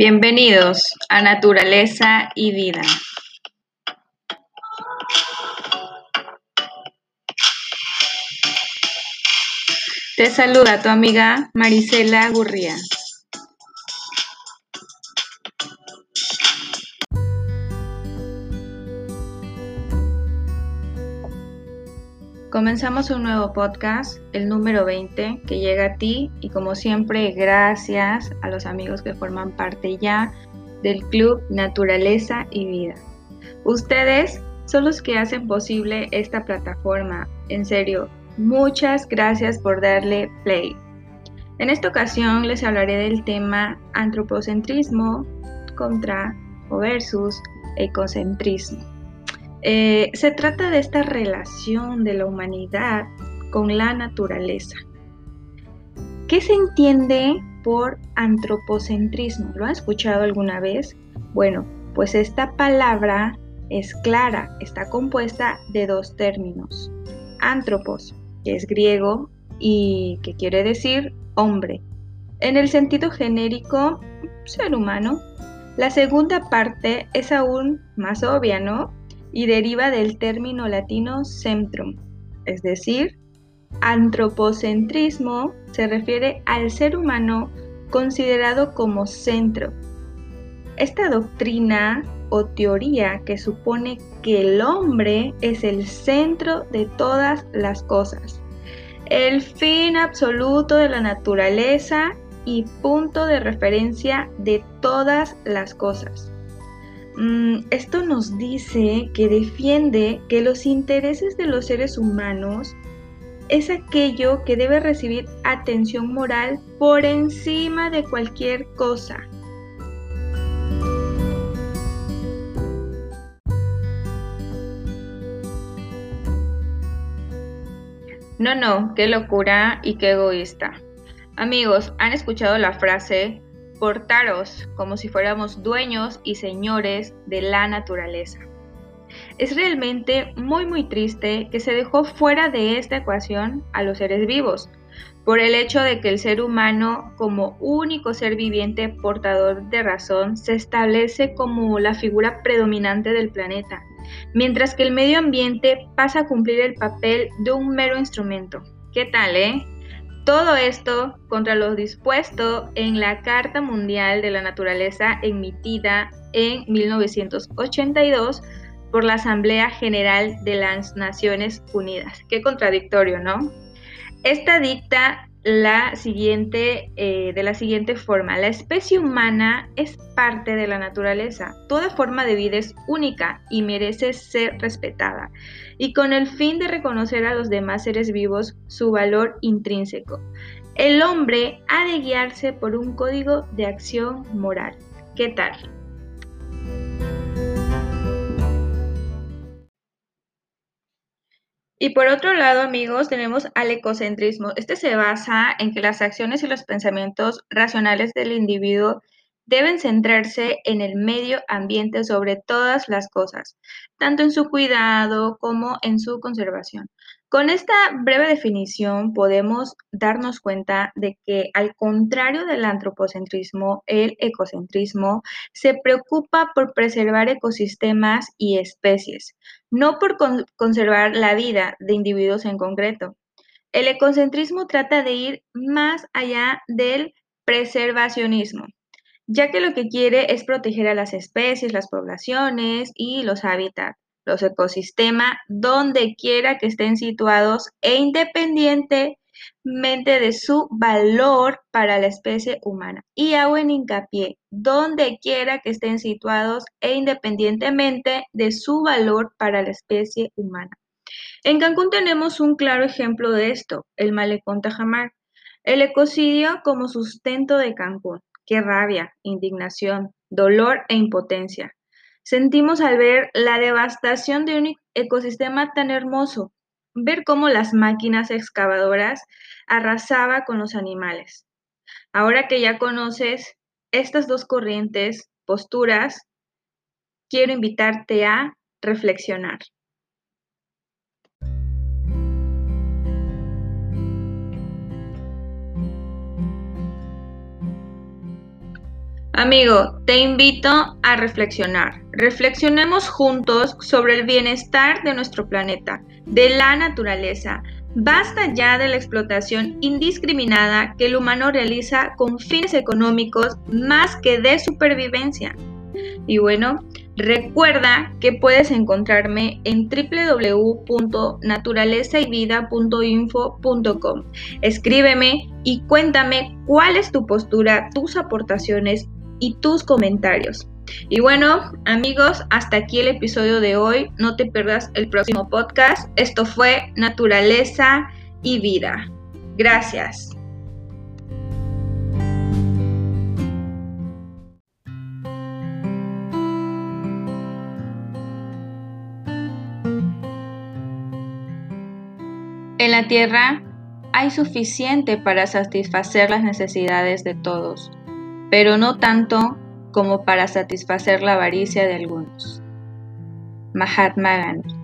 Bienvenidos a Naturaleza y Vida. Te saluda tu amiga Marisela Gurría. Comenzamos un nuevo podcast, el número 20, que llega a ti y como siempre gracias a los amigos que forman parte ya del Club Naturaleza y Vida. Ustedes son los que hacen posible esta plataforma. En serio, muchas gracias por darle play. En esta ocasión les hablaré del tema antropocentrismo contra o versus ecocentrismo. Eh, se trata de esta relación de la humanidad con la naturaleza. ¿Qué se entiende por antropocentrismo? ¿Lo ha escuchado alguna vez? Bueno, pues esta palabra es clara, está compuesta de dos términos. Antropos, que es griego y que quiere decir hombre. En el sentido genérico, ser humano. La segunda parte es aún más obvia, ¿no? Y deriva del término latino centrum, es decir, antropocentrismo se refiere al ser humano considerado como centro. Esta doctrina o teoría que supone que el hombre es el centro de todas las cosas, el fin absoluto de la naturaleza y punto de referencia de todas las cosas. Mm, esto nos dice que defiende que los intereses de los seres humanos es aquello que debe recibir atención moral por encima de cualquier cosa. No, no, qué locura y qué egoísta. Amigos, ¿han escuchado la frase portaros como si fuéramos dueños y señores de la naturaleza. Es realmente muy muy triste que se dejó fuera de esta ecuación a los seres vivos, por el hecho de que el ser humano como único ser viviente portador de razón se establece como la figura predominante del planeta, mientras que el medio ambiente pasa a cumplir el papel de un mero instrumento. ¿Qué tal, eh? Todo esto contra lo dispuesto en la Carta Mundial de la Naturaleza emitida en 1982 por la Asamblea General de las Naciones Unidas. Qué contradictorio, ¿no? Esta dicta la siguiente, eh, de la siguiente forma. La especie humana es parte de la naturaleza. Toda forma de vida es única y merece ser respetada. Y con el fin de reconocer a los demás seres vivos su valor intrínseco. El hombre ha de guiarse por un código de acción moral. ¿Qué tal? Y por otro lado, amigos, tenemos al ecocentrismo. Este se basa en que las acciones y los pensamientos racionales del individuo deben centrarse en el medio ambiente sobre todas las cosas, tanto en su cuidado como en su conservación. Con esta breve definición podemos darnos cuenta de que al contrario del antropocentrismo, el ecocentrismo se preocupa por preservar ecosistemas y especies, no por conservar la vida de individuos en concreto. El ecocentrismo trata de ir más allá del preservacionismo, ya que lo que quiere es proteger a las especies, las poblaciones y los hábitats los ecosistemas donde quiera que estén situados e independientemente de su valor para la especie humana. Y hago en hincapié, donde quiera que estén situados e independientemente de su valor para la especie humana. En Cancún tenemos un claro ejemplo de esto, el malecón Tajamar, el ecocidio como sustento de Cancún. Qué rabia, indignación, dolor e impotencia sentimos al ver la devastación de un ecosistema tan hermoso, ver cómo las máquinas excavadoras arrasaba con los animales. Ahora que ya conoces estas dos corrientes, posturas, quiero invitarte a reflexionar. Amigo, te invito a reflexionar. Reflexionemos juntos sobre el bienestar de nuestro planeta, de la naturaleza. Basta ya de la explotación indiscriminada que el humano realiza con fines económicos más que de supervivencia. Y bueno, recuerda que puedes encontrarme en www.naturalezayvida.info.com. Escríbeme y cuéntame cuál es tu postura, tus aportaciones y tus comentarios. Y bueno, amigos, hasta aquí el episodio de hoy. No te pierdas el próximo podcast. Esto fue Naturaleza y Vida. Gracias. En la Tierra hay suficiente para satisfacer las necesidades de todos pero no tanto como para satisfacer la avaricia de algunos. Mahatma Gandhi